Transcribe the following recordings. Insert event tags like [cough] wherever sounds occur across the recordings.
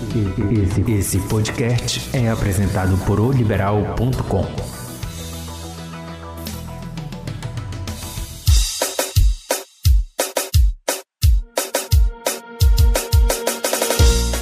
Esse, esse podcast é apresentado por oliberal.com.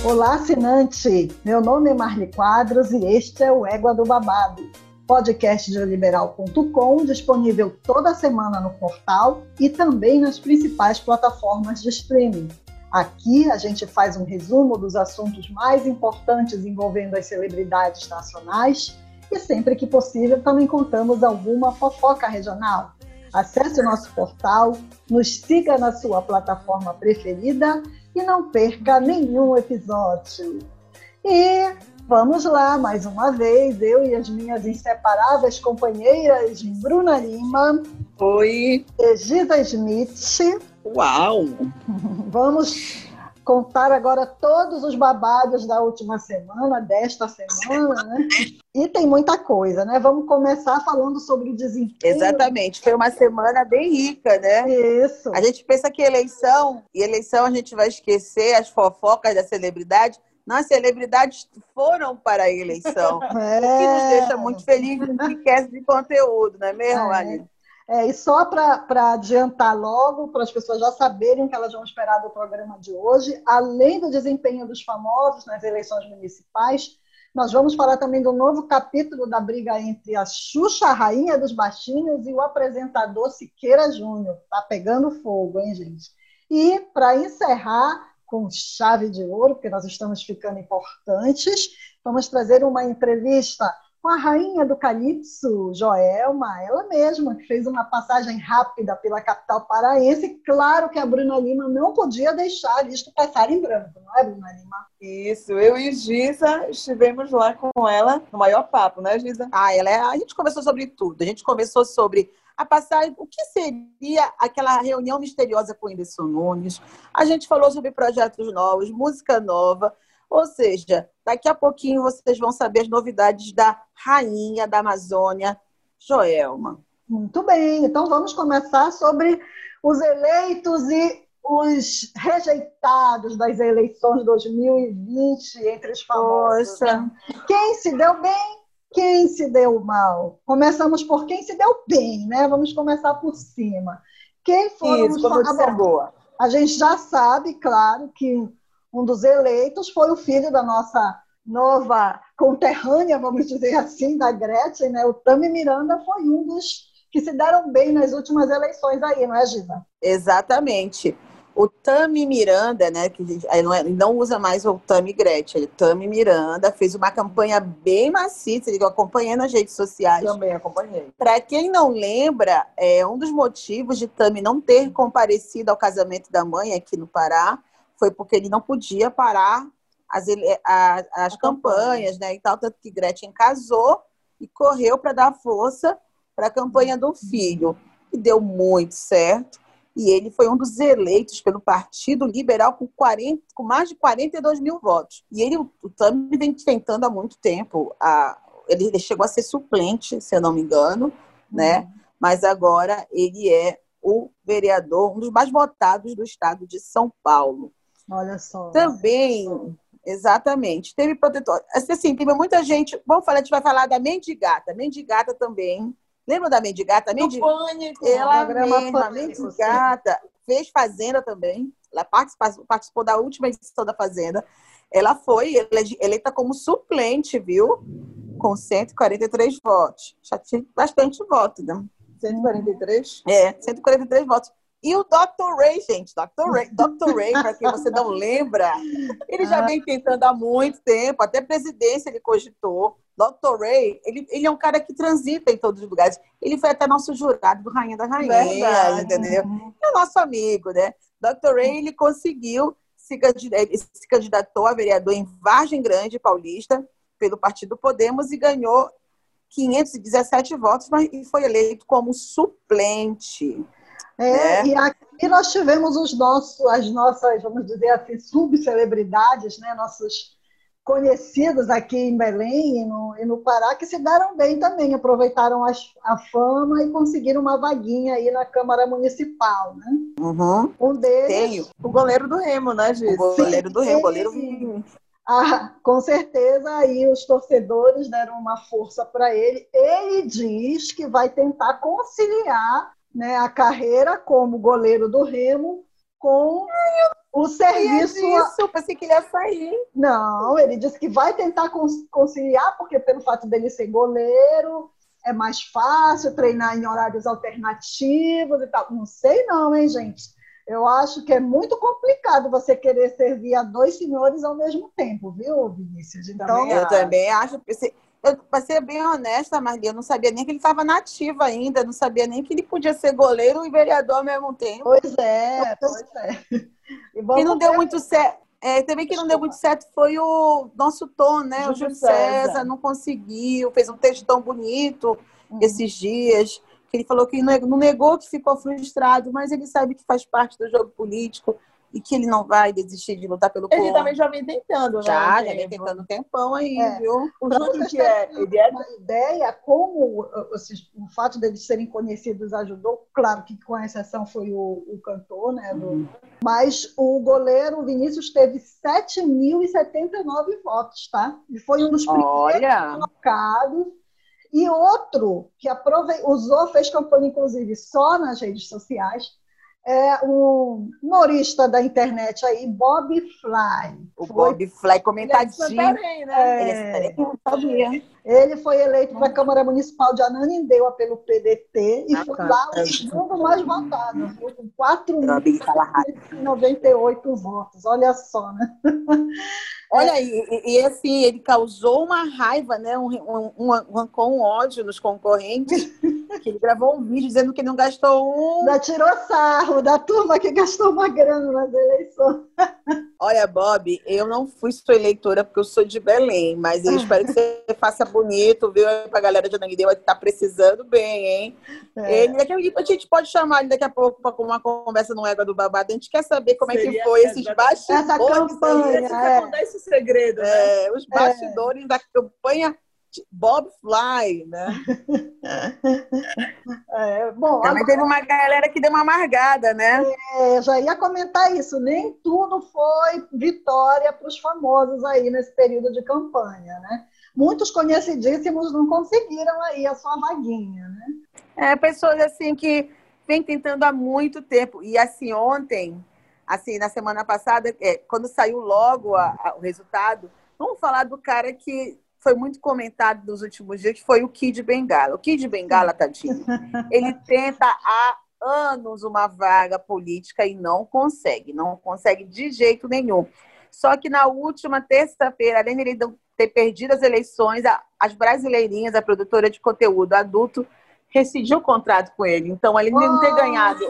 Olá, assinante! Meu nome é Marli Quadros e este é o Égua do Babado, podcast de oliberal.com, disponível toda semana no portal e também nas principais plataformas de streaming. Aqui a gente faz um resumo dos assuntos mais importantes envolvendo as celebridades nacionais e sempre que possível também contamos alguma fofoca regional. Acesse o nosso portal, nos siga na sua plataforma preferida e não perca nenhum episódio. E vamos lá, mais uma vez, eu e as minhas inseparáveis companheiras Bruna Lima. Oi. E Giza Smith. Uau! [laughs] Vamos contar agora todos os babados da última semana, desta semana, né? E tem muita coisa, né? Vamos começar falando sobre o desempenho. Exatamente, foi uma semana bem rica, né? Isso. A gente pensa que eleição, e eleição a gente vai esquecer as fofocas da celebridade. Não, as celebridades foram para a eleição. [laughs] É. O que nos deixa muito felizes e enriquece de conteúdo, não é mesmo, é. É, e só para adiantar logo, para as pessoas já saberem o que elas vão esperar do programa de hoje, além do desempenho dos famosos nas eleições municipais, nós vamos falar também do novo capítulo da briga entre a Xuxa, a rainha dos baixinhos, e o apresentador Siqueira Júnior. Tá pegando fogo, hein, gente? E, para encerrar, com chave de ouro, porque nós estamos ficando importantes, vamos trazer uma entrevista com a rainha do Calypso, Joelma, ela mesma, que fez uma passagem rápida pela capital paraense. Claro que a Bruna Lima não podia deixar isto passar em branco, não é, Bruna Lima? Isso, eu e Giza estivemos lá com ela no maior papo, né, Giza? Ah, ela é... a gente conversou sobre tudo. A gente conversou sobre a passagem, o que seria aquela reunião misteriosa com o Whindersson Nunes. A gente falou sobre projetos novos, música nova. Ou seja, daqui a pouquinho vocês vão saber as novidades da rainha da Amazônia, Joelma. Muito bem, então vamos começar sobre os eleitos e os rejeitados das eleições 2020 entre os famosos. Né? Quem se deu bem, quem se deu mal? Começamos por quem se deu bem, né? Vamos começar por cima. Quem foram Isso, os famosos? A gente já sabe, claro, que um dos eleitos foi o filho da nossa nova conterrânea, vamos dizer assim, da Gretchen, né? O Tami Miranda foi um dos que se deram bem nas últimas eleições aí, não é, Gina? Exatamente. O Tami Miranda, né, que não, é, não, usa mais o Tami Gretchen, o Tami Miranda fez uma campanha bem maciça, eu acompanhei nas redes sociais. Também acompanhei. Para quem não lembra, é um dos motivos de Tami não ter comparecido ao casamento da mãe aqui no Pará foi porque ele não podia parar as, as, as campanhas, né? E tal, tanto que Gretchen casou e correu para dar força para a campanha do filho. E deu muito certo. E ele foi um dos eleitos pelo Partido Liberal com, 40, com mais de 42 mil votos. E ele, o Tami vem tentando há muito tempo. A, ele, ele chegou a ser suplente, se eu não me engano, né? Uhum. Mas agora ele é o vereador, um dos mais votados do estado de São Paulo. Olha só. Também, exatamente. Teve protetor. Assim, assim, teve muita gente. Vamos falar, a gente vai falar da mendigata. Mendigata também. Lembra da mendigata? Mendig... Pânico. Ela mesma, a mendigata, fez Fazenda também. Ela participou, participou da última edição da Fazenda. Ela foi eleita como suplente, viu? Com 143 votos. Já tinha bastante voto, né? 143? É, 143 votos. E o Dr. Ray, gente, Dr. Ray, Dr. Ray, para quem você não [laughs] lembra, ele já ah. vem tentando há muito tempo, até presidência ele cogitou. Dr. Ray, ele, ele é um cara que transita em todos os lugares. Ele foi até nosso jurado do Rainha da Rainha, Verdade. entendeu? É nosso amigo, né? Dr. Ray, ele conseguiu, se, se candidatou a vereador em Vargem Grande, paulista, pelo Partido Podemos e ganhou 517 votos mas, e foi eleito como suplente. É, né? E aqui nós tivemos os nossos, as nossas, vamos dizer assim, subcelebridades, né? nossos conhecidos aqui em Belém e no, e no Pará, que se deram bem também, aproveitaram as, a fama e conseguiram uma vaguinha aí na Câmara Municipal, né? Uhum. Um deles... Tenho. O goleiro do Remo, né, Gis? O goleiro do Remo, goleiro... Ah, com certeza aí os torcedores deram uma força para ele. Ele diz que vai tentar conciliar né, a carreira como goleiro do Remo com o serviço. Isso, pensei que ele ia sair. Não, ele disse que vai tentar conciliar, porque pelo fato dele ser goleiro, é mais fácil treinar em horários alternativos e tal. Não sei não, hein, gente? Eu acho que é muito complicado você querer servir a dois senhores ao mesmo tempo, viu, Vinícius? Então, eu também acho. Eu, para ser bem honesta, Marli, eu não sabia nem que ele estava nativo ainda, não sabia nem que ele podia ser goleiro e vereador ao mesmo tempo. Pois é, pois é. E, e não deu muito certo. É, também que não deu muito certo foi o nosso Tom, né? Júlio o Júlio César. César não conseguiu, fez um texto tão bonito uhum. esses dias que ele falou que não negou que ficou frustrado, mas ele sabe que faz parte do jogo político e que ele não vai desistir de lutar pelo povo. Ele também já vem tentando, né? Já, já vem tentando um tempão aí, é. viu? O Júlio que é, ele é... uma ideia, como o fato deles serem conhecidos ajudou, claro que com exceção foi o, o cantor, né? Do... Uhum. Mas o goleiro Vinícius teve 7.079 votos, tá? E foi um dos primeiros Olha. colocados e outro que aprove... usou, fez campanha, inclusive, só nas redes sociais, é um humorista da internet aí, Bob Fly. O foi... Bob Fly comentadinho. Ele é, né? é... Ele, ele foi eleito para a Câmara Municipal de Ananindeua pelo PDT e ah, foi lá o segundo mais votado, com 4.098 votos. Olha só, né? [laughs] Olha, e, e, assim, ele causou uma raiva, né? Um, um, um, um ódio nos concorrentes, [laughs] que ele gravou um vídeo dizendo que não gastou um. Da tirou sarro da turma que gastou uma grana nas eleições. [laughs] Olha, Bob, eu não fui sua eleitora porque eu sou de Belém, mas eu espero que você [laughs] faça bonito, viu? Pra galera de Ananindeua que tá precisando bem, hein? É. Ele, daqui a, a gente pode chamar ele daqui a pouco para uma conversa no Égua do Babado. A gente quer saber como Seria é que foi esses bastidores. Essa campanha, é. esse segredo, né? É, os bastidores da campanha Bob Fly, né? [laughs] É, bom, Também agora... teve uma galera que deu uma amargada, né? É, já ia comentar isso. Nem tudo foi vitória para os famosos aí nesse período de campanha, né? Muitos conhecidíssimos não conseguiram aí a sua vaguinha, né? É, pessoas assim que vem tentando há muito tempo. E assim, ontem, assim, na semana passada, é, quando saiu logo a, a, o resultado, vamos falar do cara que foi muito comentado nos últimos dias, que foi o Kid Bengala. O Kid Bengala, tadinho, ele tenta há anos uma vaga política e não consegue, não consegue de jeito nenhum. Só que na última terça-feira, além de ele ter perdido as eleições, as brasileirinhas, a produtora de conteúdo adulto, rescindiu o contrato com ele. Então, ele oh, não ter ganhado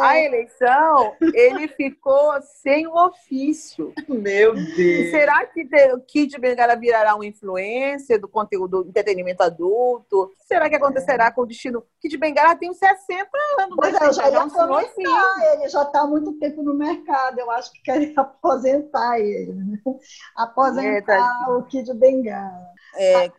a eleição, ele ficou sem o ofício. Meu Deus! Será que o Kid Bengala virará um influencer do conteúdo do entretenimento adulto? O que será que acontecerá é. com o destino? Kid Bengala tem uns 60 anos. Mas né? é, já ia comentar, ele já está há muito tempo no mercado. Eu acho que querem [laughs] aposentar ele. Né? Aposentar é, tá... o Kid Bengala. É...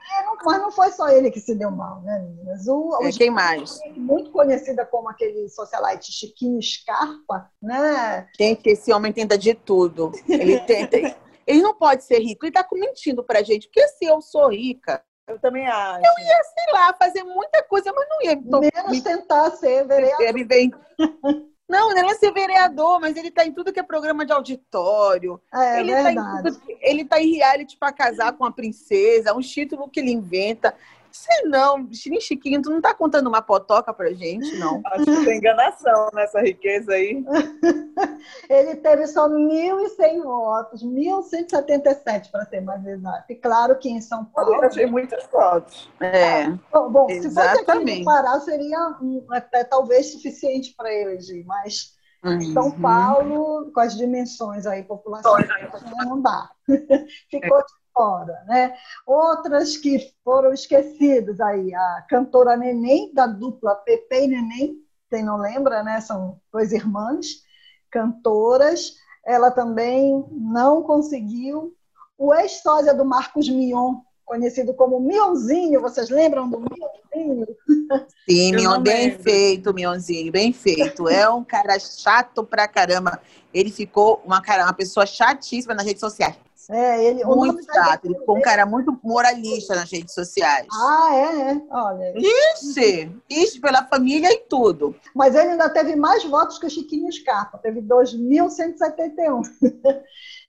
Mas não foi só ele que se deu mal, né, meninas? O, é, quem mais? Muito conhecida como aquele socialite Chiquinho Scarpa, né? Gente, esse homem tenta de tudo. Ele tenta. [laughs] ele não pode ser rico. Ele tá mentindo pra gente. Porque se eu sou rica, eu também acho. Eu ia, sei lá, fazer muita coisa, mas não ia. Menos me... tentar ser vereador. Viver... [laughs] Não, não é ser vereador, mas ele está em tudo que é programa de auditório. É, ele está em, tudo, ele tá em reality para casar com a princesa, um título que ele inventa. Sei não, nem Chiquinho, tu não tá contando uma potoca pra gente, não. [laughs] Acho que tem enganação nessa riqueza aí. [laughs] Ele teve só 1.100 votos, 1.177 para ser mais exato. E claro que em São Paulo. Eu achei muitas fotos. É. Bom, bom se fosse aqui no Pará, seria um, até talvez suficiente para eleger, mas. Uhum. São Paulo, com as dimensões aí, população, não dá. [laughs] Ficou é fora, né? Outras que foram esquecidas aí, a cantora Neném, da dupla Pepe e Neném, quem não lembra, né? São duas irmãs cantoras. Ela também não conseguiu. O ex-sósia do Marcos Mion, conhecido como Mionzinho, vocês lembram do Mionzinho? Sim, Mion, bem feito, Mionzinho, bem feito. É um cara chato pra caramba. Ele ficou uma, cara, uma pessoa chatíssima nas redes sociais É, ele, muito chato. Ele foi um cara muito moralista nas redes sociais. Ah, é, é. Olha. Ixi, ixi, pela família e tudo. Mas ele ainda teve mais votos que o Chiquinho Scarpa, teve 2.171. [laughs]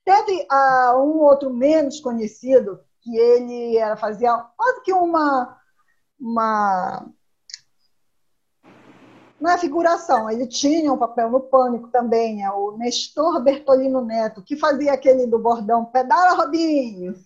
teve uh, um outro menos conhecido, que ele era, fazia quase que uma, uma não é figuração, ele tinha um papel no Pânico também, é o Nestor Bertolino Neto, que fazia aquele do bordão Pedala Robinho.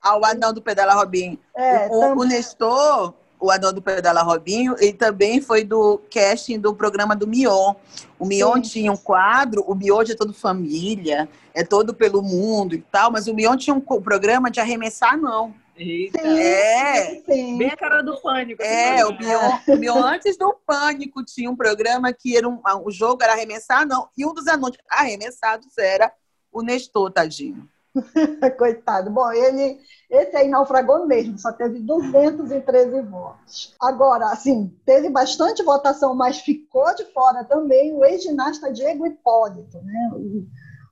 Ah, o anão do Pedala Robinho. É, o, tam... o Nestor, o anão do Pedala Robinho, ele também foi do casting do programa do Mion. O Mion Sim. tinha um quadro, o Mion é todo família, é todo pelo mundo e tal, mas o Mion tinha um programa de arremessar não. Eita. É. Sim. Bem a cara do pânico. É, o Bion, o antes do pânico, tinha um programa que era um, o jogo era arremessar, não. E um dos anúncios arremessados era o Nestor, tadinho. [laughs] Coitado. Bom, ele, esse aí naufragou mesmo, só teve 213 votos. Agora, assim, teve bastante votação, mas ficou de fora também o ex-ginasta Diego Hipólito, né?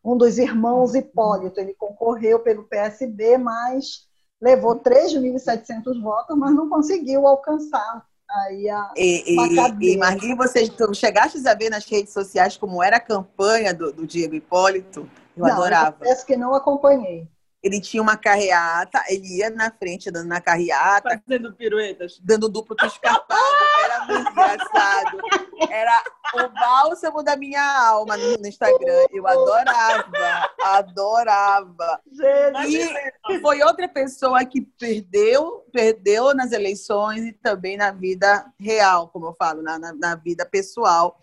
Um dos irmãos Hipólito. Ele concorreu pelo PSB, mas levou 3.700 votos, mas não conseguiu alcançar aí a, e, e, e Marli, você chegaste a ver nas redes sociais como era a campanha do, do Diego Hipólito? Eu não, adorava. Eu que não acompanhei ele tinha uma carreata, ele ia na frente dando na carreata. Fazendo piruetas. Dando duplo escapado. Era muito engraçado. Era o bálsamo da minha alma no Instagram. Eu adorava, adorava. E foi outra pessoa que perdeu, perdeu nas eleições e também na vida real, como eu falo, na, na, na vida pessoal.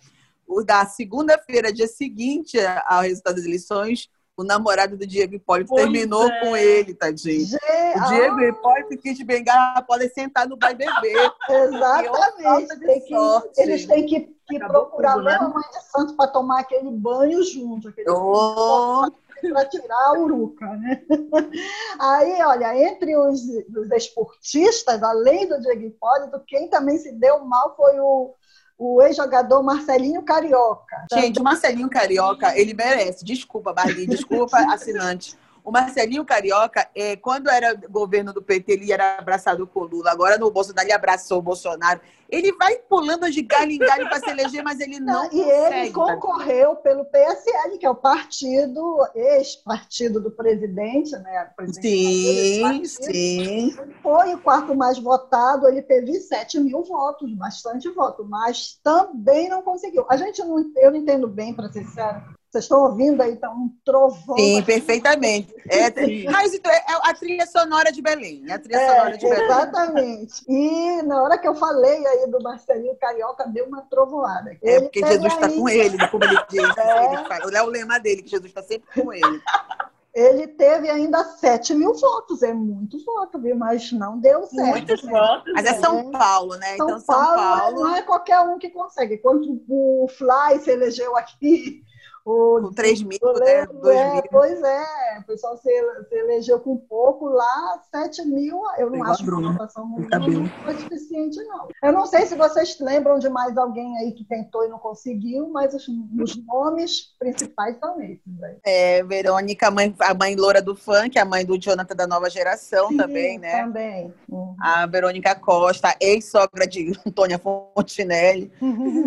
O da segunda-feira, dia seguinte ao resultado das eleições, o namorado do Diego Hipólito pois terminou é. com ele, tadinho. Gê, o Diego ah. Hipólito e Kid Bengala podem sentar no bar beber. [laughs] Exatamente. Tem que, eles têm que, que procurar tudo, né? a mãe de santo para tomar aquele banho junto. Aquele oh. para tirar a uruca, né? [laughs] Aí, olha, entre os, os esportistas, além do Diego Hipólito, quem também se deu mal foi o o ex-jogador Marcelinho Carioca. Gente, o Marcelinho Carioca, ele merece. Desculpa, Bali, desculpa, [laughs] assinante. O Marcelinho Carioca, é, quando era governo do PT, ele era abraçado com o Lula. Agora no Bolsonaro, ele abraçou o Bolsonaro. Ele vai pulando de galho em galho para se eleger, mas ele não, não E ele concorreu pelo PSL, que é o partido, ex-partido do presidente, né? Presidente sim, sim. Foi o quarto mais votado, ele teve 7 mil votos, bastante voto, mas também não conseguiu. A gente não, eu não entendo bem, para ser sincero, vocês estão ouvindo aí, tá um trovão. Sim, perfeitamente. É, [laughs] mas então, é a trilha sonora de Belém. É a trilha é, sonora de Belém. Exatamente. E na hora que eu falei aí do Marcelinho Carioca, deu uma trovoada. [laughs] É, ele porque Jesus está com ele, como ele diz. É. é o lema dele, que Jesus está sempre com ele. [laughs] Ele teve ainda 7 mil votos, é muito voto, viu? Mas não deu certo. Muitos né? votos. Mas é São Paulo, né? São então, Paulo, São Paulo. Não é qualquer um que consegue. Quando o Fly se elegeu aqui com 3 mil, né? 2 é, mil. Pois é, o pessoal se, se, elegeu com pouco, lá 7 mil, eu não acho que a votação não, não foi suficiente, não. Eu não sei se vocês lembram de mais alguém aí que tentou e não conseguiu, mas os, os nomes principais são esses. Aí. É, Verônica, a mãe, a mãe loura do funk, a mãe do Jonathan da nova geração Sim, também, né? Também. Uhum. A Verônica Costa, ex-sogra de [laughs] Antônia Fontinelli,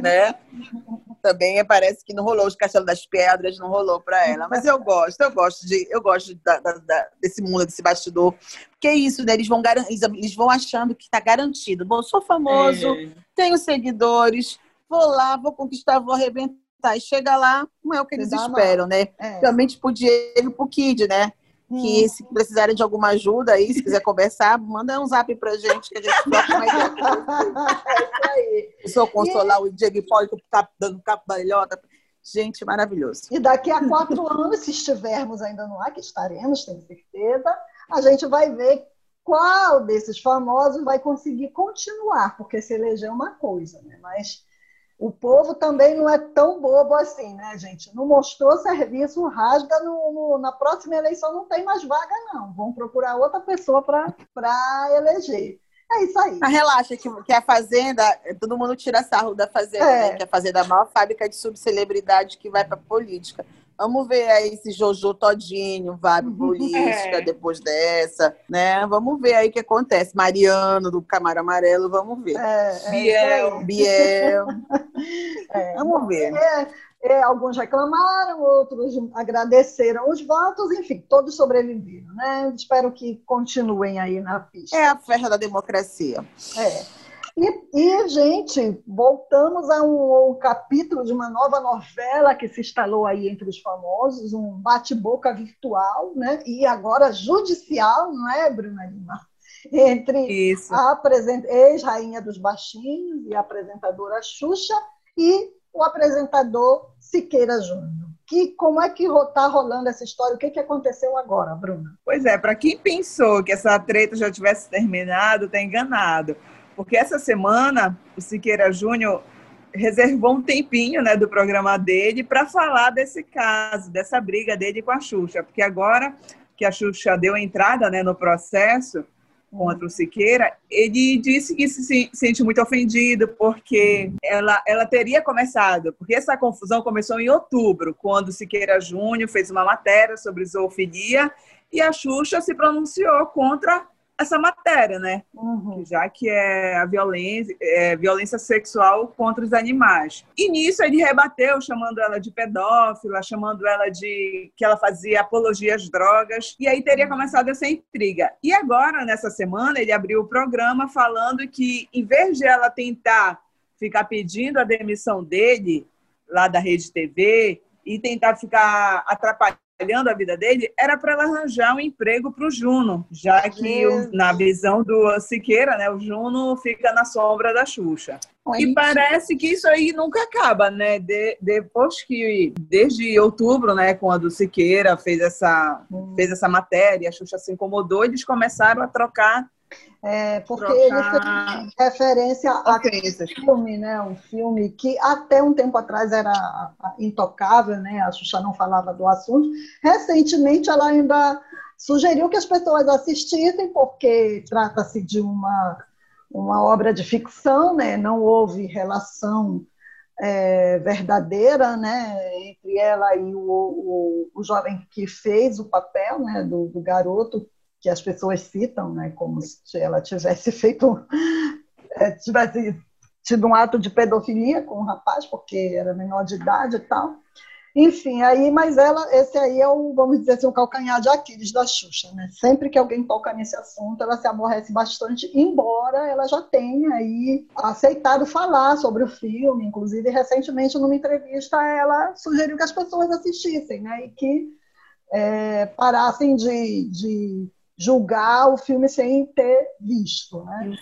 né? Também parece que não rolou os Castelo das pedras, não rolou para ela. Mas eu gosto, eu gosto de, eu gosto da, da, da, desse mundo, desse bastidor. Porque é isso, né? Eles vão, eles vão achando que está garantido. Bom, sou famoso, é. tenho seguidores, vou lá, vou conquistar, vou arrebentar. E chega lá, não é o que eles esperam, né? É. Realmente pro Diego, pro Kid, né? que se precisarem de alguma ajuda aí, se quiser conversar, manda um zap pra gente que a gente troca mais [laughs] É isso aí. Eu sou consolar e... o Diego Hipólito que tá dando cambalhota. Gente, maravilhoso. E daqui a quatro [laughs] anos, se estivermos ainda no ar, que estaremos, tenho certeza, a gente vai ver qual desses famosos vai conseguir continuar, porque se eleger é uma coisa, né? Mas o povo também não é tão bobo assim, né, gente? Não mostrou serviço, rasga no, no, na próxima eleição não tem mais vaga, não. Vão procurar outra pessoa para eleger. É isso aí. Mas relaxa, que, que a Fazenda, todo mundo tira sarro da Fazenda, é. né? Que a Fazenda é a maior fábrica de subcelebridade que vai para política. Vamos ver aí se Jojo todinho vai [laughs] pro política É. depois dessa, né? Vamos ver aí o que acontece. Mariano, do Camaro Amarelo, vamos ver. É, é Biel. Biel, [laughs] É. vamos ver. É, é, alguns reclamaram, outros agradeceram os votos, enfim, todos sobreviveram, né? Espero que continuem aí na pista. É a festa da democracia. É. E, e, gente, voltamos a um, um capítulo de uma nova novela que se instalou aí entre os famosos, um bate-boca virtual, né? E agora judicial, não é, Bruna Lima? Entre Isso. a ex-rainha dos baixinhos e a apresentadora Xuxa e o apresentador Siqueira Júnior. Que, como é que está rolando essa história? O que, que aconteceu agora, Bruna? Pois é, para quem pensou que essa treta já tivesse terminado, está enganado. Porque essa semana o Siqueira Júnior reservou um tempinho né, do programa dele para falar desse caso, dessa briga dele com a Xuxa. Porque agora que a Xuxa deu entrada né, no processo contra o Siqueira, ele disse que se sente muito ofendido porque ela, ela teria começado, porque essa confusão começou em outubro, quando o Siqueira Júnior fez uma matéria sobre zoofilia e a Xuxa se pronunciou contra essa matéria, né? Uhum. Já que é a violência, é violência sexual contra os animais. E nisso ele rebateu, chamando ela de pedófila, chamando ela de que ela fazia apologia às drogas. E aí teria começado essa intriga. E agora, nessa semana, ele abriu o programa falando que, em vez de ela tentar ficar pedindo a demissão dele lá da Rede TV e tentar ficar atrapalhando a vida dele, era para ela arranjar um emprego para o Juno, já que o, na visão do Siqueira, né, o Juno fica na sombra da Xuxa. E parece que isso aí nunca acaba, né? De, depois que, desde outubro, né, quando o Siqueira fez essa, hum. fez essa matéria, a Xuxa se incomodou, eles começaram a trocar é, porque trocar... ele fez referência a filme, né? Um filme que até um tempo atrás era intocável, né? A Xuxa não falava do assunto. Recentemente, ela ainda sugeriu que as pessoas assistissem, porque trata-se de uma, uma obra de ficção, né? Não houve relação é, verdadeira, né? Entre ela e o, o, o jovem que fez o papel, né? Do, do garoto que as pessoas citam, né, como se ela tivesse [laughs] feito, é, tivesse tido um ato de pedofilia com o um rapaz, porque era menor de idade e tal. Enfim, aí, mas ela, esse aí é o, vamos dizer assim, o calcanhar de Aquiles da Xuxa, né? Sempre que alguém toca nesse assunto, ela se aborrece bastante, embora ela já tenha aí aceitado falar sobre o filme, inclusive recentemente numa entrevista ela sugeriu que as pessoas assistissem, né? E que é, parassem de, de julgar o filme sem ter visto, né?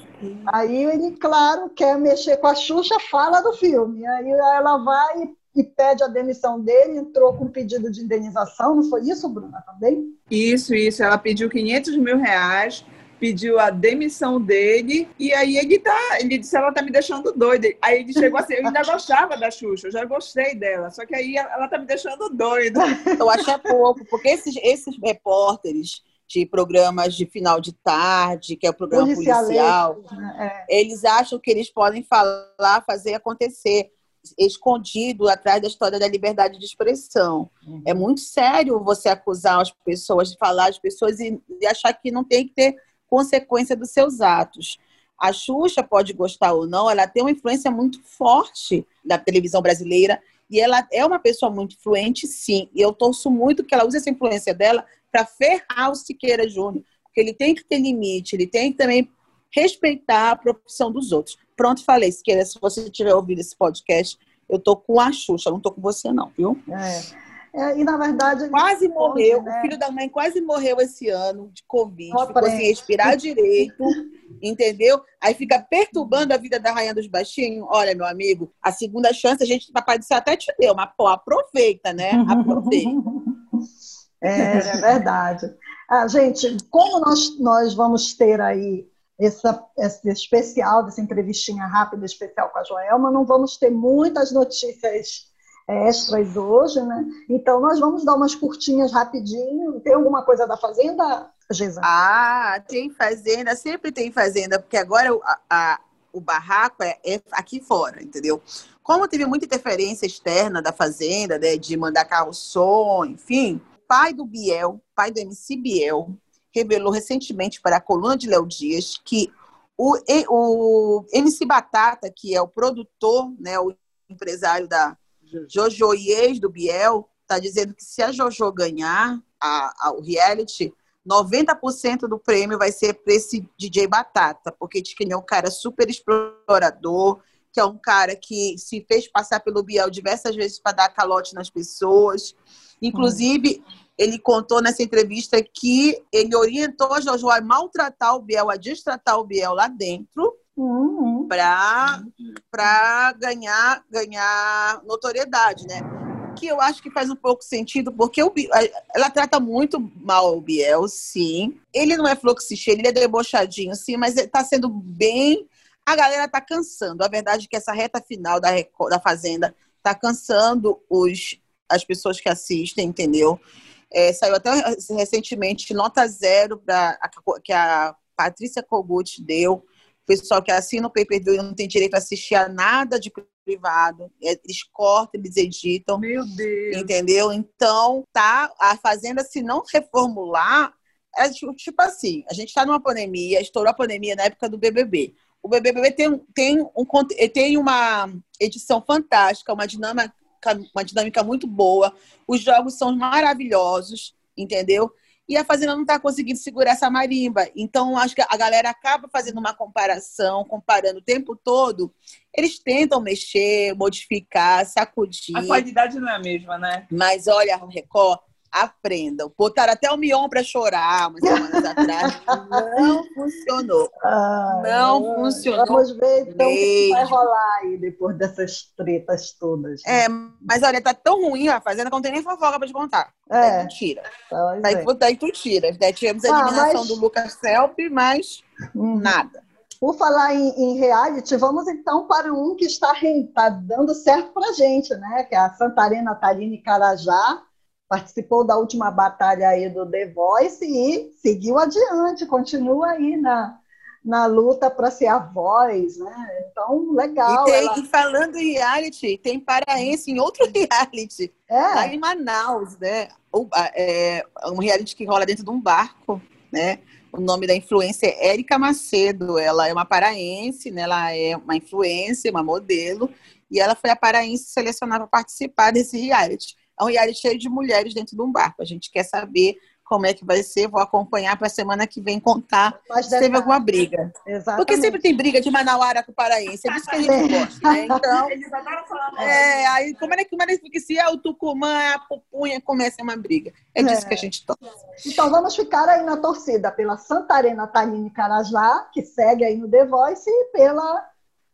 Aí ele, claro, quer mexer com a Xuxa, fala do filme. Aí ela vai e, e pede a demissão dele, entrou com pedido de indenização, não foi isso, Bruna, também? Isso, isso. Ela pediu 500 mil reais, pediu a demissão dele, e aí ele tá, ele disse, ela tá me deixando doida. Aí ele chegou assim, eu ainda [laughs] gostava da Xuxa, eu já gostei dela, só que aí ela tá me deixando doida. Eu acho é pouco, porque esses, esses repórteres de programas de final de tarde, que é o programa policial, né? é. eles acham que eles podem falar, fazer acontecer, escondido atrás da história da liberdade de expressão. Uhum. É muito sério você acusar as pessoas de falar as pessoas e, e achar que não tem que ter consequência dos seus atos. A Xuxa pode gostar ou não, ela tem uma influência muito forte da televisão brasileira e ela é uma pessoa muito influente, sim. E eu torço muito que ela use essa influência dela para ferrar o Siqueira Júnior, porque ele tem que ter limite, ele tem que também respeitar a profissão dos outros. Pronto, falei, Siqueira, se você tiver ouvido esse podcast, eu tô com a Xuxa, não tô com você não, viu? É. É, e na verdade quase morreu, né? o filho da mãe quase morreu esse ano de covid, oh, ficou sem respirar direito, [laughs] entendeu? Aí fica perturbando a vida da rainha dos baixinhos. Olha, meu amigo, a segunda chance a gente papai disse até te deu, mas pô, aproveita, né? [laughs] Aproveita. É, é verdade. Ah, gente, como nós, nós vamos ter aí essa, esse especial, dessa entrevistinha rápida especial com a Joelma, não vamos ter muitas notícias extras hoje, né? Então nós vamos dar umas curtinhas rapidinho. Tem alguma coisa da Fazenda, Geisa? Ah, tem Fazenda, sempre tem Fazenda, porque agora a, a, o barraco é, é aqui fora, entendeu? como teve muita interferência externa da Fazenda, né, de mandar carro som, enfim, pai do Biel, pai do MC Biel, revelou recentemente para a coluna de Léo Dias que o, o MC Batata, que é o produtor, né, o empresário da Jojo e ex do Biel, está dizendo que se a Jojo ganhar a, a, o reality, 90% do prêmio vai ser para esse DJ Batata, porque diz que ele é um cara super explorador, que é um cara que se fez passar pelo Biel diversas vezes para dar calote nas pessoas. Inclusive, hum. ele contou nessa entrevista que ele orientou a Jojo a maltratar o Biel, a destratar o Biel lá dentro, uhum. para ganhar, ganhar notoriedade, né? que eu acho que faz um pouco sentido, porque o, ela trata muito mal o Biel, sim. Ele não é fluxicheiro, ele é debochadinho, sim, mas está sendo bem. A galera está cansando. A verdade é que essa reta final da, da Fazenda está cansando os, as pessoas que assistem, entendeu? É, saiu até recentemente nota zero pra, que a Patrícia Kogut deu. O pessoal que assina o pay-per-view não tem direito a assistir a nada de privado. Eles cortam, eles editam. Meu Deus. Entendeu? Então, tá, a Fazenda, se não reformular, é tipo, tipo assim, a gente está numa pandemia, estourou a pandemia na época do BBB. O BBB tem, tem, um, tem uma edição fantástica, uma dinâmica, uma dinâmica muito boa. Os jogos são maravilhosos, entendeu? e a Fazenda não está conseguindo segurar essa marimba. Então, acho que a galera acaba fazendo uma comparação, comparando o tempo todo. Eles tentam mexer, modificar, sacudir. A qualidade não é a mesma, né? Mas olha, o Record aprendam. Botaram até o Mion para chorar umas semanas atrás. Não funcionou. Ah, não funcionou. Vamos ver então o que vai rolar aí depois dessas tretas todas. Né? É, mas olha, tá tão ruim a fazenda que não tem nem fofoca para te contar. É. Daí tu tira. Daí, é. daí tu tira. Daí tivemos a ah, eliminação mas... do Lucas Selp, mas hum. nada. Por falar em, em, reality, vamos então para um que está, está dando certo para gente, né? Que é a Santarena Taline Carajá, participou da última batalha aí do The Voice e seguiu adiante, continua aí na, na luta para ser a voz, né? Então, legal. E, tem, ela... e falando em reality, tem paraense em outro [laughs] reality, é. lá em Manaus, né? É um reality que rola dentro de um barco, né? O nome da influência é Érica Macedo. Ela é uma paraense, né? Ela é uma influência, uma modelo, e ela foi a paraense selecionada para participar desse reality é um reality cheio de mulheres dentro de um barco. A gente quer saber como é que vai ser, vou acompanhar para a semana que vem contar se teve alguma briga. Exatamente. Porque sempre tem briga de Manauara com o Paraense, é disso que a gente é. gosta, né? Então, [laughs] Eles adoram falar é, aí como é que, como é que se é o Tucumã, a Pupunha, começa uma briga. É disso é. que a gente torce. Então vamos ficar aí na torcida pela Santarena Taline Carajá, que segue aí no The Voice, e pela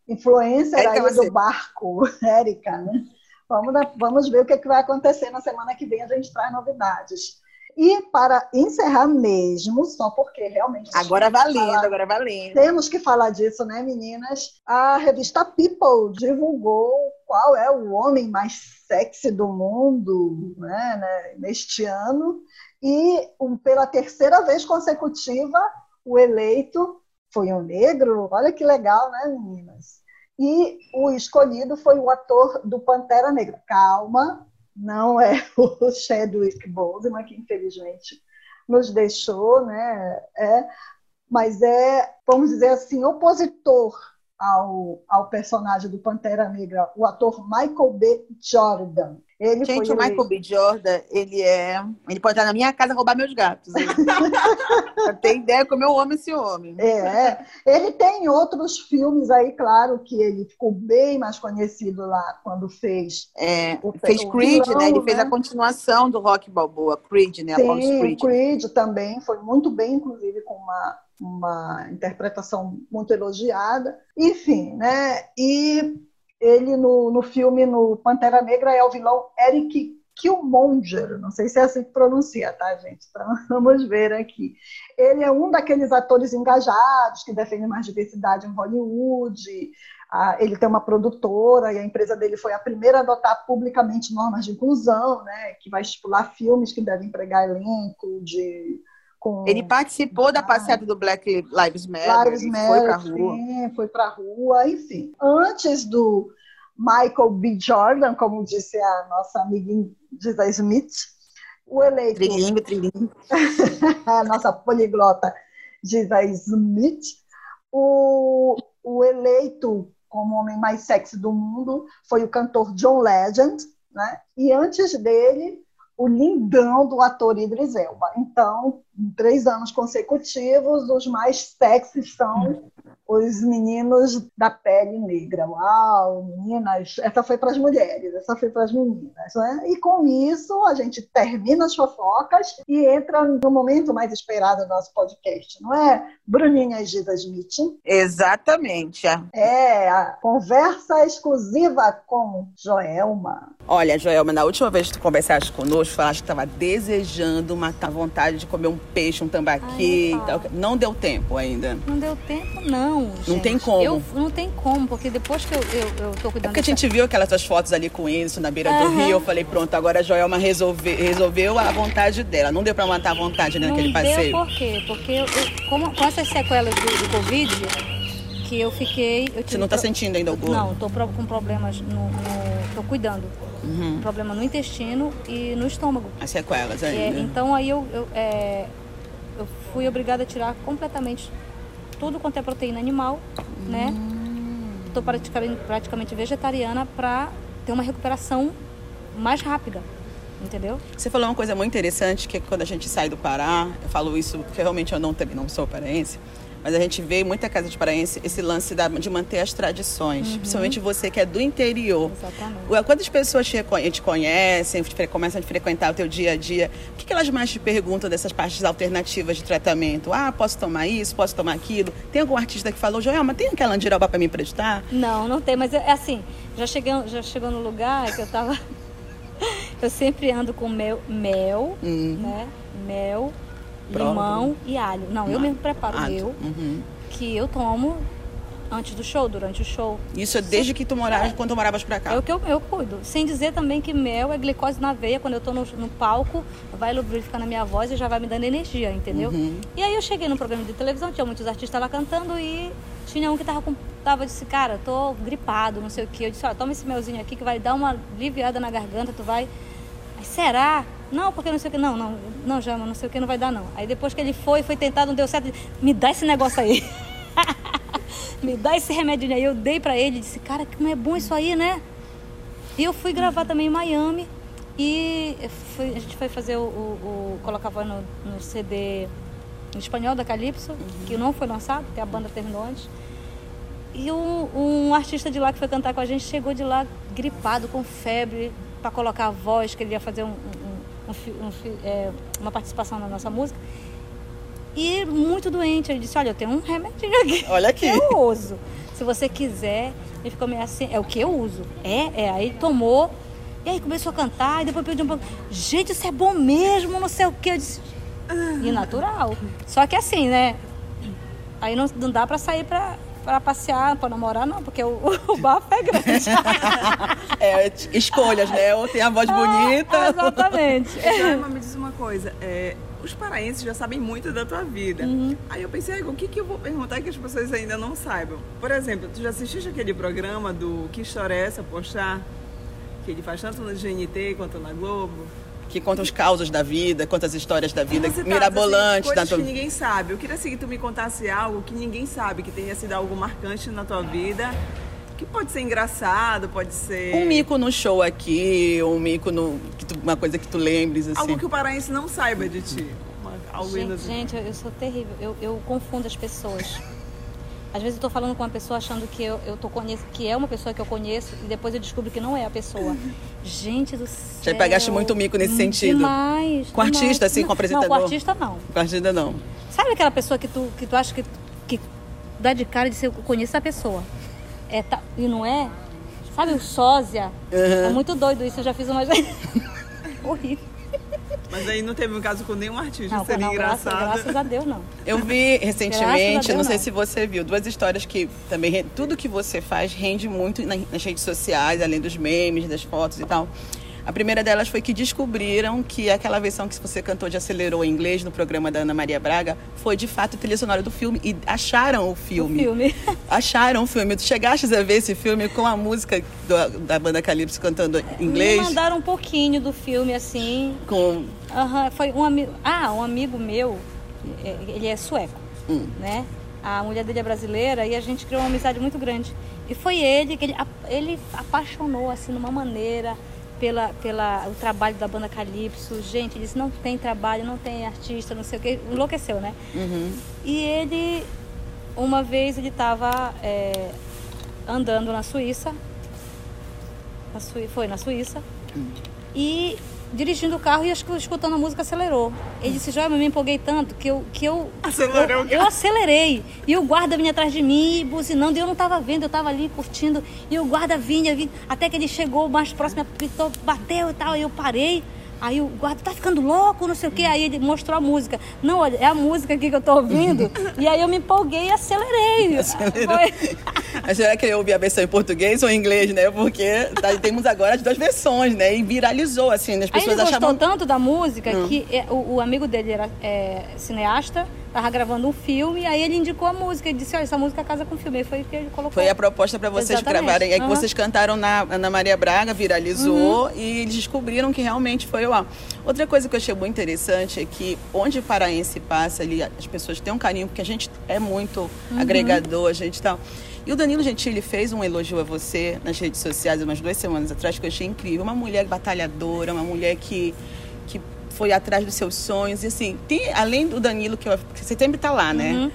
influencer aí do barco, [laughs] Érica, né? Vamos, vamos ver o que, é que vai acontecer na semana que vem, a gente traz novidades. E para encerrar mesmo, só porque realmente. Agora valendo, falar, agora valendo. Temos que falar disso, né, meninas? A revista People divulgou qual é o homem mais sexy do mundo né, né neste ano. E um, pela terceira vez consecutiva, o eleito foi um negro. Olha que legal, né, meninas? E o escolhido foi o ator do Pantera Negra. Calma, não é [laughs] o Chadwick Boseman, que infelizmente nos deixou, né? É, mas é, vamos dizer assim, opositor ao, ao personagem do Pantera Negra, o ator Michael B. Jordan. Ele Gente, o Michael B. Jordan, ele é. Ele pode estar na minha casa roubar meus gatos. [laughs] tem ideia como eu amo esse homem. É, ele tem outros filmes aí, claro, que ele ficou bem mais conhecido lá quando fez. É, o, fez o Creed, vilão, né? Ele fez a né? continuação do Rock Balboa, Creed, né? Sim, Creed. Creed também foi muito bem, inclusive, com uma uma interpretação muito elogiada. Enfim, né? E ele no, no filme, no Pantera Negra, é o vilão Eric Killmonger, não sei se é assim que pronuncia, tá, gente? Então, [laughs] vamos ver aqui. Ele é um daqueles atores engajados que defendem mais diversidade em Hollywood. Ah, ele tem uma produtora e a empresa dele foi a primeira a adotar publicamente normas de inclusão, né, que vai estipular filmes que devem empregar elenco de com... Ele participou da passeata do Black Lives Matter, Lives Matter foi para rua. Sim, foi para rua, enfim. Antes do, Michael B. Jordan, como disse a nossa amiga Gisa Smith. O eleito. Trilingue, trilingue. [laughs] a nossa poliglota Gisa Smith. O, o eleito como homem mais sexy do mundo foi o cantor John Legend, né? E antes dele, o lindão do ator Idris Elba. Então, três anos consecutivos, os mais sexys são os meninos da pele negra. Uau, meninas! Essa foi para as mulheres, essa foi para as meninas. Né? E com isso, a gente termina as fofocas e entra no momento mais esperado do nosso podcast, não é, Bruninha e Gida Smith? Exatamente. É, a conversa exclusiva com Joelma. Olha, Joelma, na última vez que tu conversaste conosco, falaste que estava desejando, matar vontade de comer um peixe, um tambaqui. Ai, não deu tempo ainda. Não deu tempo, não. Gente. Não tem como. Eu, não tem como, porque depois que eu, eu, eu tô cuidando. É porque a gente viu aquelas suas fotos ali com isso na beira uhum. do rio. Eu falei, pronto, agora a Joelma resolve, resolveu a vontade dela. Não deu para matar a vontade né, naquele passeio. Não deu por quê? Porque eu, eu, como, com essas sequelas do, do Covid, que eu fiquei. Eu Você não está pro... sentindo ainda algum? Não, estou com problemas no. Estou cuidando. Uhum. Problema no intestino e no estômago. As sequelas ainda. É, então aí eu, eu, é, eu, fui obrigada a tirar completamente tudo quanto é proteína animal, uhum. né? Estou hum. praticamente, praticamente vegetariana para ter uma recuperação mais rápida entendeu? Você falou uma coisa muito interessante que quando a gente sai do Pará, eu falo isso porque realmente eu não também não sou paraense, mas a gente vê muita casa de paraense esse lance da, de manter as tradições, uhum. principalmente você que é do interior. Exatamente. Quantas pessoas te, te conhecem, começam a frequentar o teu dia a dia, o que, que elas mais te perguntam dessas partes alternativas de tratamento? Ah, posso tomar isso, posso tomar aquilo? Tem algum artista que falou, Joelma, tem aquela andiroba para me emprestar? Não, não tem, mas é, é assim, já, cheguei, já chegou no lugar que eu tava... [laughs] eu sempre ando com mel, mel hum. né? Mel, limão e alho. Não, eu mesmo preparo o meu, uhum. que eu tomo antes do show, durante o show. Isso é desde que tu moravas, é. quando tu moravas pra cá? É o que eu, eu cuido. Sem dizer também que mel é glicose na veia. Quando eu tô no, no palco, vai lubrificando a minha voz e já vai me dando energia, entendeu? Uhum. E aí eu cheguei no programa de televisão, tinha muitos artistas lá cantando e tinha um que tava com. Tava, disse, cara, tô gripado, não sei o que. Eu disse, olha, toma esse melzinho aqui que vai dar uma aliviada na garganta, tu vai. Aí, será? Não, porque não sei o que. Não, não, não, Jama, não sei o que, não vai dar, não. Aí depois que ele foi, foi tentado, não deu certo. Me dá esse negócio aí. [laughs] Me dá esse remédio aí. Eu dei pra ele, disse, cara, como é bom isso aí, né? E eu fui gravar também em Miami. E fui, a gente foi fazer o. o, o colocar voz no, no CD em espanhol da Calypso, uhum. que não foi lançado, porque a banda terminou antes. E um, um, artista de lá que foi cantar com a gente chegou de lá gripado, com febre, para colocar a voz, que ele ia fazer um, um, um, é, uma participação na nossa música. E muito doente. Ele disse, olha, eu tenho um remedinho aqui. Olha aqui. Eu uso. Se você quiser. Ele ficou meio assim, é o que eu uso. É, é. Aí tomou. E aí começou a cantar. E depois pediu um pouco. Gente, isso é bom mesmo, não sei o que. Eu disse. E natural. Só que assim, né? Aí não, não dá pra sair pra, para passear, para namorar, não, porque o, [laughs] o bafo é grande. [laughs] é, escolhas, né? Ou tem a voz bonita. Ah, exatamente. [laughs] Jaima, me diz uma coisa. É, os paraenses já sabem muito da tua vida. Uhum. Aí eu pensei, o que, que eu vou perguntar que as pessoas ainda não saibam? Por exemplo, tu já assististe aquele programa do Que História é essa, Pochá? Que ele faz tanto no GNT quanto na Globo que conta os causos da vida, conta as histórias da vida tá, mirabolantes. Assim, coisas da tua... que ninguém sabe. Eu queria assim, que tu me contasse algo que ninguém sabe, que tenha sido algo marcante na tua vida. Que pode ser engraçado, pode ser. Um mico no show aqui, um mico no. Tu, uma coisa que tu lembres, assim. Algo que o paraense não saiba de ti. Uma, gente, gente, eu sou terrível. Eu, eu confundo as pessoas. Às vezes eu tô falando com uma pessoa achando que eu, eu tô conheço, que é uma pessoa que eu conheço e depois eu descubro que não é a pessoa. [laughs] Gente do céu. Já pegaste muito mico nesse sentido? Demais. Com demais. artista, assim, com apresentador? Não, com artista não. Com artista não. Sabe aquela pessoa que tu, que tu acha que, que dá de cara de ser, eu conheço a pessoa. É, tá, e não é? Sabe o sósia? Uhum. É muito doido isso, eu já fiz uma. [laughs] Horrível. Mas aí não teve um caso com nenhum artista, não, seria não, engraçado. Graças, graças, a Deus, não. Eu vi recentemente, Deus, não sei não. se você viu, duas histórias que também, tudo que você faz rende muito nas redes sociais, além dos memes, das fotos e tal. A primeira delas foi que descobriram que aquela versão que você cantou de Acelerou em inglês no programa da Ana Maria Braga foi de fato a trilha sonora do filme e acharam o filme. O filme. [laughs] Acharam o filme. Tu chegaste a ver esse filme com a música do, da banda Calypso cantando em inglês? Me mandaram um pouquinho do filme assim. Com Aham, foi um amigo. Ah, um amigo meu, é, ele é sueco, Hum. né? A mulher dele é brasileira e a gente criou uma amizade muito grande. E foi ele que ele, ele apaixonou assim de uma maneira pela, pela o trabalho da banda Calypso. Gente, ele disse não tem trabalho, não tem artista, não sei o que, enlouqueceu, né? Uhum. E ele, uma vez ele estava andando na Suíça, na Sui- foi na Suíça, e dirigindo o carro e acho que escutando a música acelerou. Ele disse, Joia, eu me empolguei tanto que eu, que eu, Acelerou eu, eu acelerei. E o guarda vinha atrás de mim, buzinando, e eu não estava vendo, eu estava ali curtindo. E o guarda vinha, vinha, até que ele chegou mais próximo, apitou, bateu e tal, e eu parei. Aí o guarda tá ficando louco, não sei o quê. Aí ele mostrou a música. Não, olha, é a música aqui que eu tô ouvindo. [laughs] e aí eu me empolguei e acelerei. Acelerou. Foi- [laughs] Mas será que ele ouvir a versão em português ou em inglês, né? Porque tá- temos agora as duas versões, né? E viralizou, assim, né? as Aí ele pessoas gostou achavam... tanto da música Hum. que é, o, o amigo dele era é, cineasta, tava gravando um filme, aí ele indicou a música. Ele disse, olha, essa música casa com o filme. Aí foi o que ele colocou. Foi a proposta para vocês Exatamente. gravarem. É que Aham. vocês cantaram na Ana Maria Braga, viralizou Uhum. e eles descobriram que realmente foi lá. Outra coisa que eu achei muito interessante é que onde paraense passa ali, as pessoas têm um carinho, porque a gente é muito Uhum. agregador, a gente tal. E o Danilo Gentili fez um elogio a você nas redes sociais umas duas semanas atrás, que eu achei incrível. Uma mulher batalhadora, uma mulher que, que foi atrás dos seus sonhos. E assim, tem, além do Danilo, que, eu- que você sempre está lá, né? Uhum.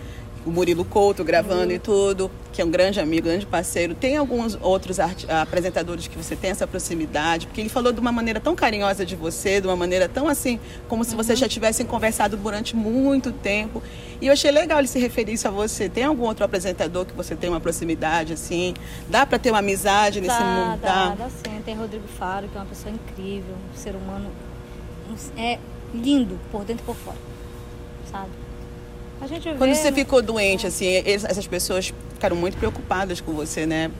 O Murilo Couto gravando e tudo, que é um grande amigo, grande parceiro. Tem alguns outros apresentadores que você tem essa proximidade, porque ele falou de uma maneira tão carinhosa de você, de uma maneira tão assim, como se vocês já tivessem conversado durante muito tempo. E eu achei legal ele se referir isso a você. Tem algum outro apresentador que você tem uma proximidade assim? Dá para ter uma amizade nesse Dá, mundo? dá, dá sim. Tem Rodrigo Faro, que é uma pessoa incrível, um ser humano um- é lindo por dentro e por fora, sabe? Vê... Quando você ficou doente, assim, eles- essas pessoas ficaram muito preocupadas com você, né?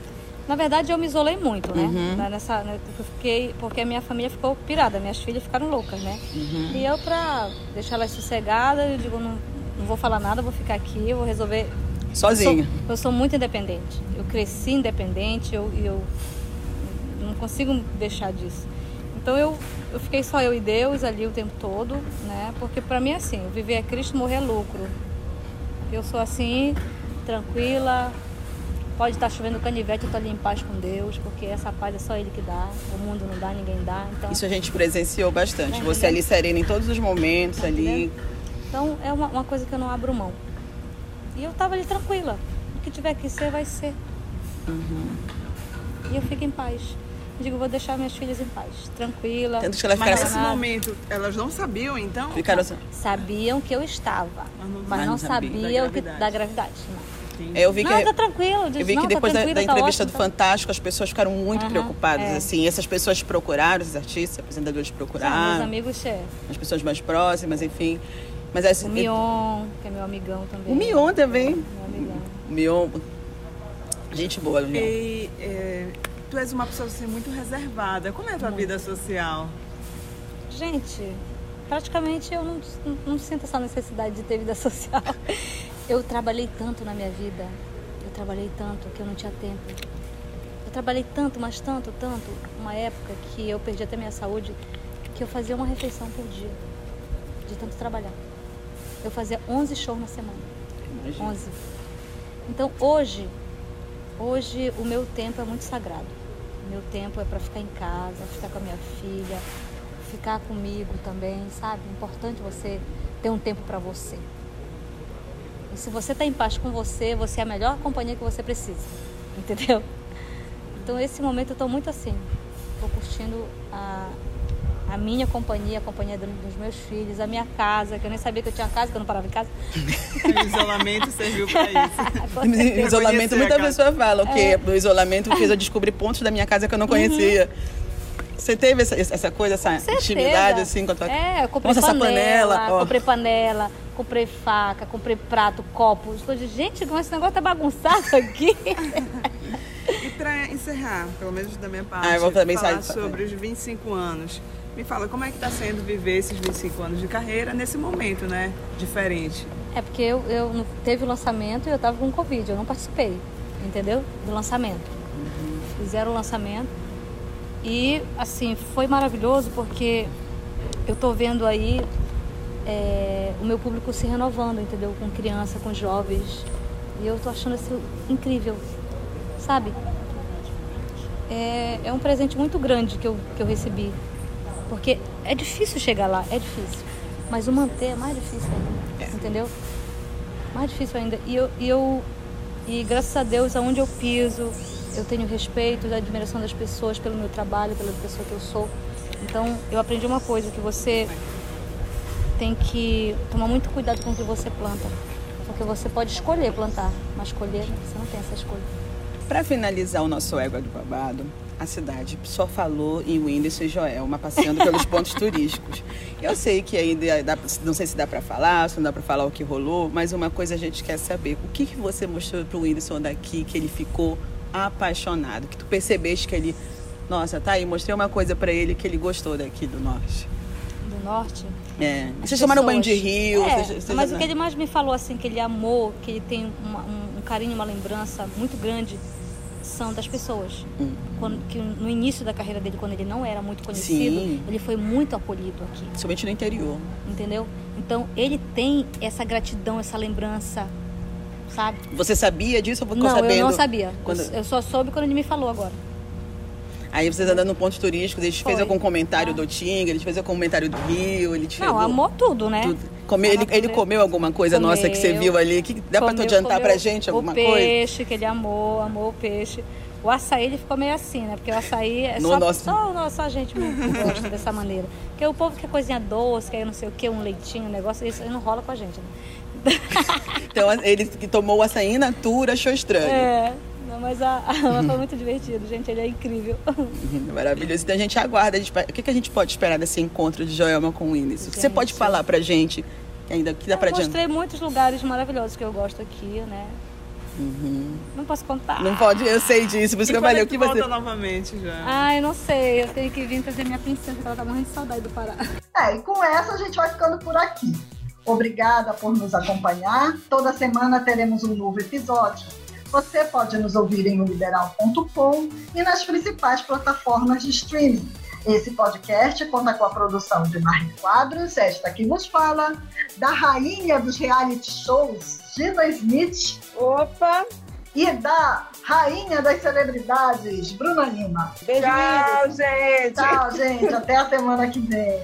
Na verdade, eu me isolei muito, né? Uhum. Nessa, né, eu fiquei, porque a minha família ficou pirada, minhas filhas ficaram loucas, né? Uhum. E eu, pra deixar elas sossegadas, eu digo, não, não vou falar nada, vou ficar aqui, vou resolver. Sozinha. Eu sou, eu sou muito independente. Eu cresci independente, eu, eu não consigo deixar disso. Então eu, eu fiquei só eu e Deus ali o tempo todo, né? Porque pra mim é assim, viver é Cristo, morrer é lucro. Eu sou assim, tranquila, Pode estar chovendo canivete, eu tô ali em paz com Deus, porque essa paz é só Ele que dá. O mundo não dá, ninguém dá. Então, Isso a gente presenciou bastante. É, Você né? ali serena em todos os momentos, Tá ali. entendendo? então é uma, uma coisa que eu não abro mão. E eu tava ali tranquila. O que tiver que ser, vai ser. Uhum. E eu fico em paz. Eu digo, vou deixar minhas filhas em paz, tranquila. Tanto que elas Mas nesse momento, elas não sabiam, então? Ficaram assim. Sabiam que eu estava, Mas não- mas não sabiam da que, gravidade. da gravidade. Não. É, Eu vi que, Não, tá tranquilo. eu vi que depois da, da entrevista do Fantástico, as pessoas ficaram muito Aham, preocupadas. é. Assim, essas pessoas procuraram, esses artistas, apresentadores procuraram, amigos, é. as pessoas mais próximas, enfim. Mas assim, O Mion, que é meu amigão também. O Mion também. Meu amigão. O Mion. Gente boa, o Mion. E é, tu és uma pessoa assim, muito reservada. Como é a tua vida social? Gente, praticamente eu não, não, não sinto essa necessidade de ter vida social. [laughs] Eu trabalhei tanto na minha vida, eu trabalhei tanto que eu não tinha tempo. Eu trabalhei tanto, mas tanto, tanto, uma época que eu perdi até minha saúde, que eu fazia uma refeição por dia, de tanto trabalhar. Eu fazia 11 shows na semana. 11. Então hoje, hoje o meu tempo é muito sagrado. Meu tempo é para ficar em casa, ficar com a minha filha, ficar comigo também, sabe? É importante você ter um tempo para você. E se você está em paz com você, você é a melhor companhia que você precisa, entendeu? Então esse momento eu estou muito assim, estou curtindo a, a minha companhia, a companhia do- dos meus filhos, a minha casa, que eu nem sabia que eu tinha casa, que eu não parava em casa. O [laughs] isolamento serviu para [laughs] isso. Isolamento, muita pessoa fala que É. no isolamento fez eu descobrir pontos da minha casa que eu não conhecia. Você teve essa, essa coisa, essa intimidade assim com a tua É, eu comprei Nossa, essa panela, panela, comprei panela, comprei faca, comprei prato, copo. Eu falei, gente, como esse negócio tá bagunçado aqui. E para encerrar, pelo menos da minha parte, ah, eu vou também falar sair, sobre os 25 anos. Me fala, como é que está sendo viver esses 25 anos de carreira nesse momento, né? Diferente. É porque eu, eu teve o lançamento e eu estava com Covid, eu não participei, entendeu? Do lançamento. Uhum. Fizeram o lançamento e, assim, foi maravilhoso porque eu tô vendo aí é, o meu público se renovando, entendeu? Com criança, com jovens. E eu tô achando isso incrível, sabe? É, é um presente muito grande que eu, que eu recebi. Porque é difícil chegar lá, é difícil. Mas o manter é mais difícil ainda, é. entendeu? Mais difícil ainda. E eu, e eu, e graças a Deus, aonde eu piso, eu tenho respeito e admiração das pessoas pelo meu trabalho, pela pessoa que eu sou. Então, eu aprendi uma coisa, que você tem que tomar muito cuidado com o que você planta. Porque você pode escolher plantar, mas colher, você não tem essa escolha. Para finalizar o nosso égua do babado, a cidade só falou em Whindersson e Joelma passeando pelos [laughs] pontos turísticos. Eu sei que ainda dá, não sei se dá para falar, se não dá para falar o que rolou, mas uma coisa a gente quer saber. O que, que você mostrou para o Whindersson daqui que ele ficou apaixonado, que tu percebeste que ele, nossa, tá aí, mostrei uma coisa para ele que ele gostou daqui do norte. Do norte? É. Vocês tomaram banho de rio? É, vocês, vocês mas já... o que ele mais me falou assim que ele amou, que ele tem uma, um, um, carinho, uma lembrança muito grande são das pessoas. Hum. Quando, que no início da carreira dele, quando ele não era muito conhecido, Sim. ele foi muito acolhido aqui. Principalmente no interior. Entendeu? Então ele tem essa gratidão, essa lembrança sabe? Você sabia disso ou ficou não, sabendo? eu não sabia. Quando... Eu só soube quando ele me falou agora. Aí vocês andando no ponto turístico, ele te fez algum comentário ah. do Tinga, ele te fez algum comentário do Rio, ele te Não, amou tudo, né? Tudo. Come, ele, ele comeu alguma coisa comeu, nossa que você viu ali? Que dá comeu, pra tu adiantar pra gente alguma coisa? O peixe que ele amou, amou o peixe. O açaí ele ficou meio assim, né? Porque o açaí é no só, nosso... só, só, só a gente mesmo que gosta dessa maneira. Porque o povo quer coisinha doce, quer não sei o que, um leitinho, um negócio, isso não rola com a gente, né? [laughs] então ele que tomou o açaí natura achou estranho. É. Mas a, [laughs] a foi muito divertido, gente. Ele é incrível. Maravilhoso. Então a gente aguarda. A gente, o que, que a gente pode esperar desse encontro de Joelma com o Whindersson? O que você pode falar pra gente? Que ainda que dá pra eu mostrei muitos lugares maravilhosos que eu gosto aqui, né? Uhum. Não posso contar. Não pode, eu sei disso, por isso que eu falei. O que você. novamente já. Ah, eu não sei. Eu tenho que vir trazer minha princesa, que ela tá morrendo de saudade do Pará. É, e com essa a gente vai ficando por aqui. Obrigada por nos acompanhar. Toda semana teremos um novo episódio. Você pode nos ouvir em liberal.com e nas principais plataformas de streaming. Esse podcast conta com a produção de Marli Quadros, esta que vos fala, da rainha dos reality shows, Gina Smith. Opa! E da rainha das celebridades, Bruna Lima. Beijo, Tchau, gente! Tchau, gente! Até a semana que vem.